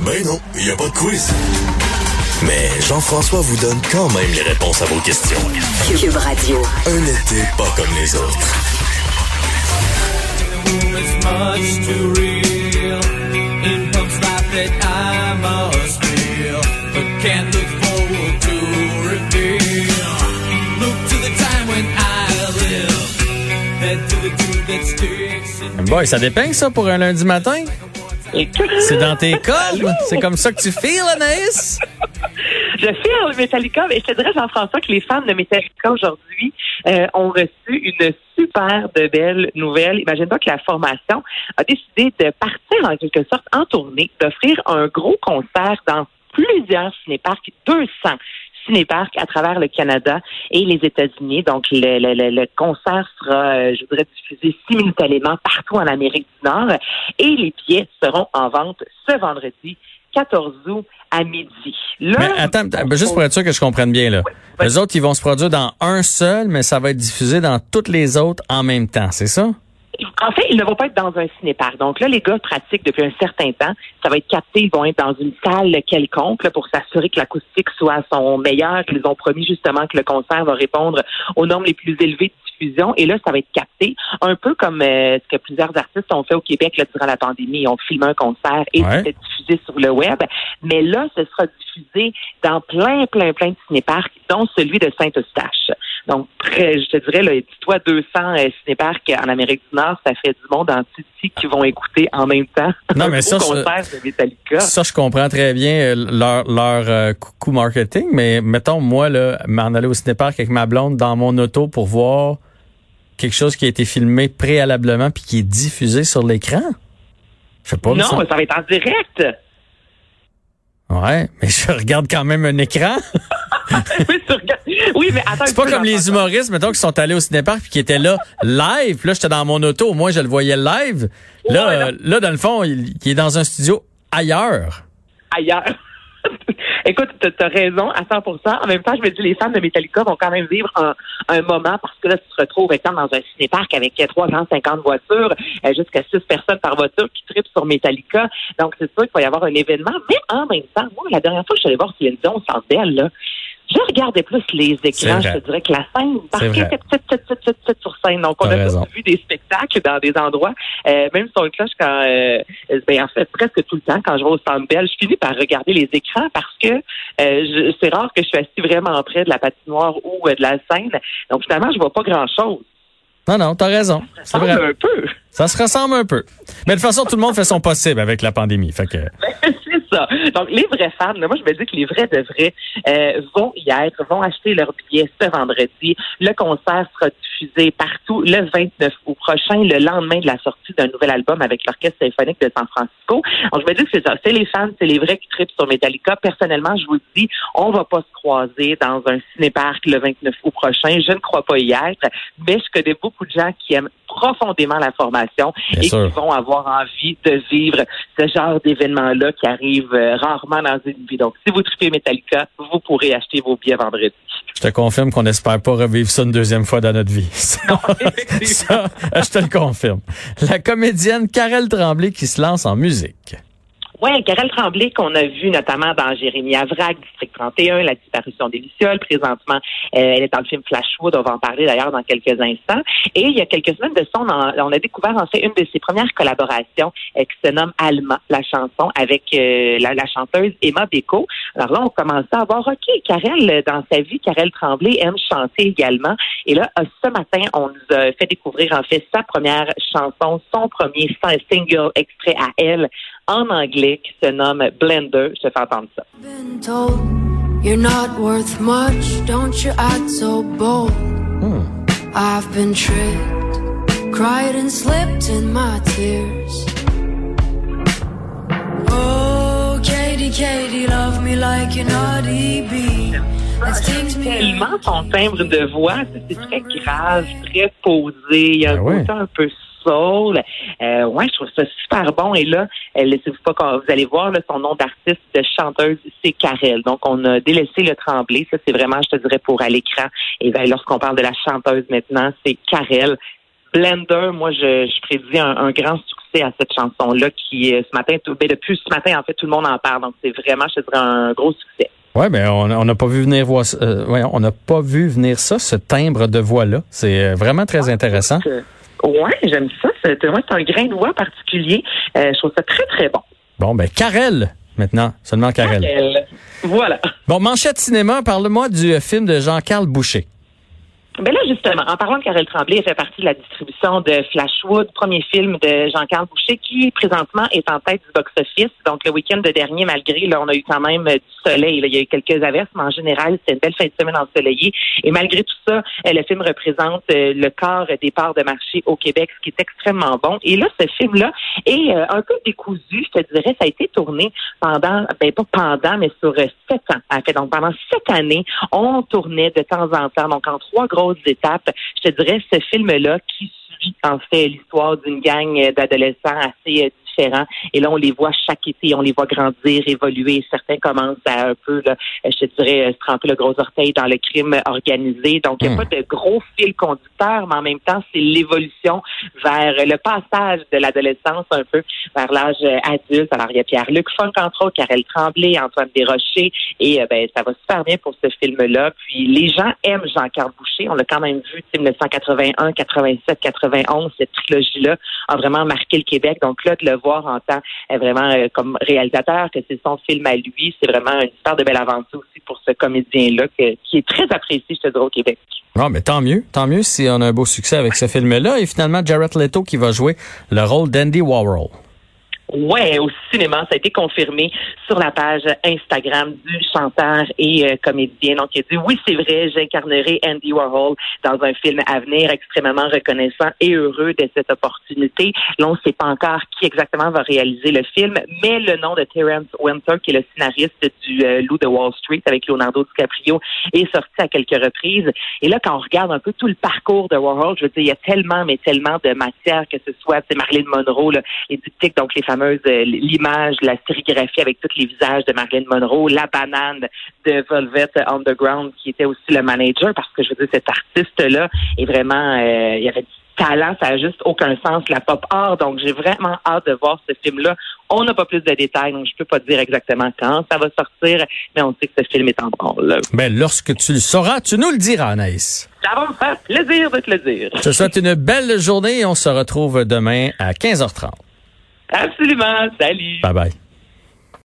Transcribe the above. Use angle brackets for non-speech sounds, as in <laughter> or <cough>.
Ben non, il n'y a pas de quiz. Mais Jean-François vous donne quand même les réponses à vos questions. Cube Radio. Un été pas comme les autres. It's much too real. In Punk's life that I Boy, ça dépeigne ça pour un lundi matin? C'est dans tes codes? C'est comme ça que tu feels, Anaïs? Je fais le Metallica, mais je te dirais, Jean-François, que les fans de Metallica aujourd'hui euh, ont reçu une super de belle nouvelle. Imagine-toi que la formation a décidé de partir en quelque sorte en tournée, d'offrir un gros concert dans plusieurs cinéparcs, 200 cinéparcs à travers le Canada et les États-Unis. Donc, le, le, le, le concert sera, euh, je voudrais, diffusé simultanément partout en Amérique du Nord et les billets seront en vente ce vendredi 14 août à midi. Là, Mais attends, attends, juste pour être sûr que je comprenne bien, là. Oui. Les autres, ils vont se produire dans un seul, mais ça va être diffusé dans toutes les autres en même temps, c'est ça? En fait, ils ne vont pas être dans un cinéparc. Donc là, les gars pratiquent depuis un certain temps. Ça va être capté. Ils vont être dans une salle quelconque là, pour s'assurer que l'acoustique soit à son meilleur. Ils ont promis justement que le concert va répondre aux normes les plus élevées de diffusion. Et là, ça va être capté un peu comme euh, ce que plusieurs artistes ont fait au Québec là, durant la pandémie. Ils ont filmé un concert et Ouais. c'était diffusé sur le web. Mais là, ce sera diffusé dans plein, plein, plein de cinéparcs, dont celui de Saint-Eustache. Donc, près, je te dirais, là, dis-toi 200 euh, cinéparcs en Amérique du Nord, ça fait du monde en Titi qui vont écouter en même temps Non, mais <laughs> ça, je- concert de Metallica. Ça, je comprends très bien euh, leur, leur euh, coût marketing, mais mettons, moi, là, m'en aller au cinépark avec ma blonde dans mon auto pour voir quelque chose qui a été filmé préalablement puis qui est diffusé sur l'écran? Je sais pas. non, semble- ça va être en direct. Ouais, mais je regarde quand même un écran. <laughs> <laughs> oui, mais attends. C'est pas comme les humoristes, mettons, qui sont allés au cinépark puis qui étaient là live. Puis Là, j'étais dans mon auto. Au moins, je le voyais live. Là, Ouais, euh, là, dans le fond, il, il est dans un studio ailleurs. ailleurs. <laughs> Écoute, t'as as raison à 100% En même temps, je me dis, les fans de Metallica vont quand même vivre un, un moment parce que là, tu te retrouves étant dans un cinéparc avec 350 voitures, euh, jusqu'à 6 personnes par voiture qui tripent sur Metallica. Donc, c'est sûr qu'il va y avoir un événement. Mais en même temps, moi, la dernière fois que je suis allée voir Céline Dion au Centre là, je regardais plus les écrans, je te dirais, que la scène, parce C'est qu'elle vrai. était petite, petite, petite, petite, petite sur scène. Donc, on a tous vu des spectacles dans des endroits, euh, même sur le cloche, quand, euh, ben, en fait, presque tout le temps, quand je vais au Centre Bell, je finis par regarder les écrans parce que euh, c'est rare que je suis assis vraiment près de la patinoire ou euh, de la scène. Donc, finalement, je vois pas grand-chose. Non, non, t'as raison. Ça vrai. ressemble un peu. Ça se ressemble un peu. Mais de toute façon, tout le monde fait son possible avec la pandémie. Fait que, <laughs> ça. Donc, les vrais fans, là, moi, je me dis que les vrais de vrais euh, vont y être, vont acheter leurs billets ce vendredi. Le concert sera diffusé partout le 29 août prochain, le lendemain de la sortie d'un nouvel album avec l'Orchestre symphonique de San Francisco. Donc, je me dis que c'est ça. C'est les fans, c'est les vrais qui tripent sur Metallica. Personnellement, je vous le dis, on va pas se croiser dans un cinéparc le 29 août prochain. Je ne crois pas y être, mais je connais beaucoup de gens qui aiment profondément la formation Bien et sûr. qui vont avoir envie de vivre ce genre d'événement-là qui arrive euh, rarement dans une vie. Donc, si vous tripez Metallica, vous pourrez acheter vos billets vendredi. je te confirme qu'on n'espère pas revivre ça une deuxième fois dans notre vie. <laughs> Ça, ça, je te le confirme. La comédienne Karel Tremblay qui se lance en musique. Oui, Karel Tremblay, qu'on a vu notamment dans Jérémy Avrac, District 31, La disparition des Lucioles. Présentement, euh, elle est dans le film Flashwood. On va en parler d'ailleurs dans quelques instants. Et il y a quelques semaines de ça, on, a- découvert en fait une de ses premières collaborations euh, qui se nomme Alma, la chanson, avec euh, la, chanteuse Emma Beko. Alors là, on commençait à voir, OK, Karel, dans sa vie, Karel Tremblay aime chanter également. Et là, ce matin, on nous a fait découvrir en fait sa première chanson, son premier single extrait à elle en anglais qui se nomme Blender. Je te fais entendre ça. been told you're not worth much, don't you act so bold? I've been tricked, cried and slipped in my tears. Oh, Katie, Katie, love me like you're naughty bee. That stings me. Tellement son timbre de voix, c'est très grave, très posé. Il y a un ouais. côté un peu soul. Euh, ouais, je trouve ça super bon. Et là, euh, laissez-vous pas quand vous allez voir là, son nom d'artiste de chanteuse, c'est Karel. Donc, on a délaissé le tremblé. Ça, c'est vraiment, je te dirais, pour à l'écran. Et ben, lorsqu'on parle de la chanteuse maintenant, c'est Karel. Blender, moi, je, je prédis un, un grand succès à cette chanson-là qui, euh, ce matin, tout, ben, depuis ce matin, en fait, tout le monde en parle. Donc, c'est vraiment, je te dirais, un gros succès. Ouais, mais on n'a pas vu venir voir, euh, ouais, on n'a pas vu venir ça, ce timbre de voix là. C'est vraiment très intéressant. Ouais, j'aime ça. C'est c'est un grain de voix particulier. Euh, je trouve ça très, très bon. Bon, ben Karel maintenant, seulement Karel. Elle. Voilà. Bon, manchette cinéma, parle-moi du film de Jean-Carl Boucher. Ben là, justement, en parlant de Karel Tremblay, elle fait partie de la distribution de Flashwood, premier film de Jean-Carl Boucher, qui présentement est en tête du box-office. Donc, le week-end de dernier, malgré, là, on a eu quand même euh, du soleil. là. Il y a eu quelques averses, mais en général, c'est une belle fin de semaine ensoleillée. Et malgré tout ça, euh, le film représente euh, le quart des parts de marché au Québec, ce qui est extrêmement bon. Et là, ce film-là est un peu décousu, je te dirais. Ça a été tourné pendant, ben pas pendant, mais sur sept ans. En fait, donc pendant sept années, on tournait de temps en temps, donc en trois grosses Je te dirais ce film-là qui suit en fait l'histoire d'une gang d'adolescents assez euh, différents. Et là, on les voit chaque été, on les voit grandir, évoluer. Certains commencent à un peu, là, euh, je te dirais, euh, se tremper le gros orteil dans le crime organisé. Donc, il n'y a Hmm. pas de gros fil conducteur, mais en même temps, c'est l'évolution vers le passage de l'adolescence un peu vers l'âge euh, adulte. Alors, il y a Pierre-Luc Funk, entre autres, Karel Tremblay, Antoine Desrochers. Et euh, ben, ça va super bien pour ce film-là. Puis, les gens aiment Jean-Carl Boucher. On l'a quand même vu, tu sais, 1981, 87, 91. Cette trilogie-là a vraiment marqué le Québec. Donc là, de le voir en tant euh, vraiment euh, comme réalisateur, que c'est son film à lui, c'est vraiment une histoire de belle aventure aussi pour ce comédien-là qui est très apprécié, je te dirais, au Québec. Non, mais tant mieux, tant mieux si on a un beau succès avec ce film-là. Et finalement, Jared Leto qui va jouer le rôle d'Andy Warhol. Ouais, au cinéma, ça a été confirmé sur la page Instagram du chanteur et euh, comédien. Donc, il a dit oui, c'est vrai, j'incarnerai Andy Warhol dans un film à venir, extrêmement reconnaissant et heureux de cette opportunité. Là, on ne sait pas encore qui exactement va réaliser le film, mais le nom de Terrence Winter, qui est le scénariste du euh, Loup de Wall Street avec Leonardo DiCaprio, est sorti à quelques reprises. Et là, quand on regarde un peu tout le parcours de Warhol, je veux dire, il y a tellement, mais tellement de matière, que ce soit c'est Marilyn Monroe, là, les diptyques, donc les fameuses, euh, l'image, la sérigraphie avec tous les visages de Marilyn Monroe, la banane de Velvet Underground, qui était aussi le manager, parce que je veux dire, cet artiste-là est vraiment, euh, il avait du talent, ça a juste aucun sens, la pop art. Donc, j'ai vraiment hâte de voir ce film-là. On n'a pas plus de détails, donc je peux pas dire exactement quand ça va sortir, mais on sait que ce film est en là. Ben, lorsque tu le sauras, tu nous le diras, Anaïs. Ça va me faire plaisir de te le dire. Je te souhaite une belle journée et on se retrouve demain à 15h30. Absolument. Salut. Bye bye.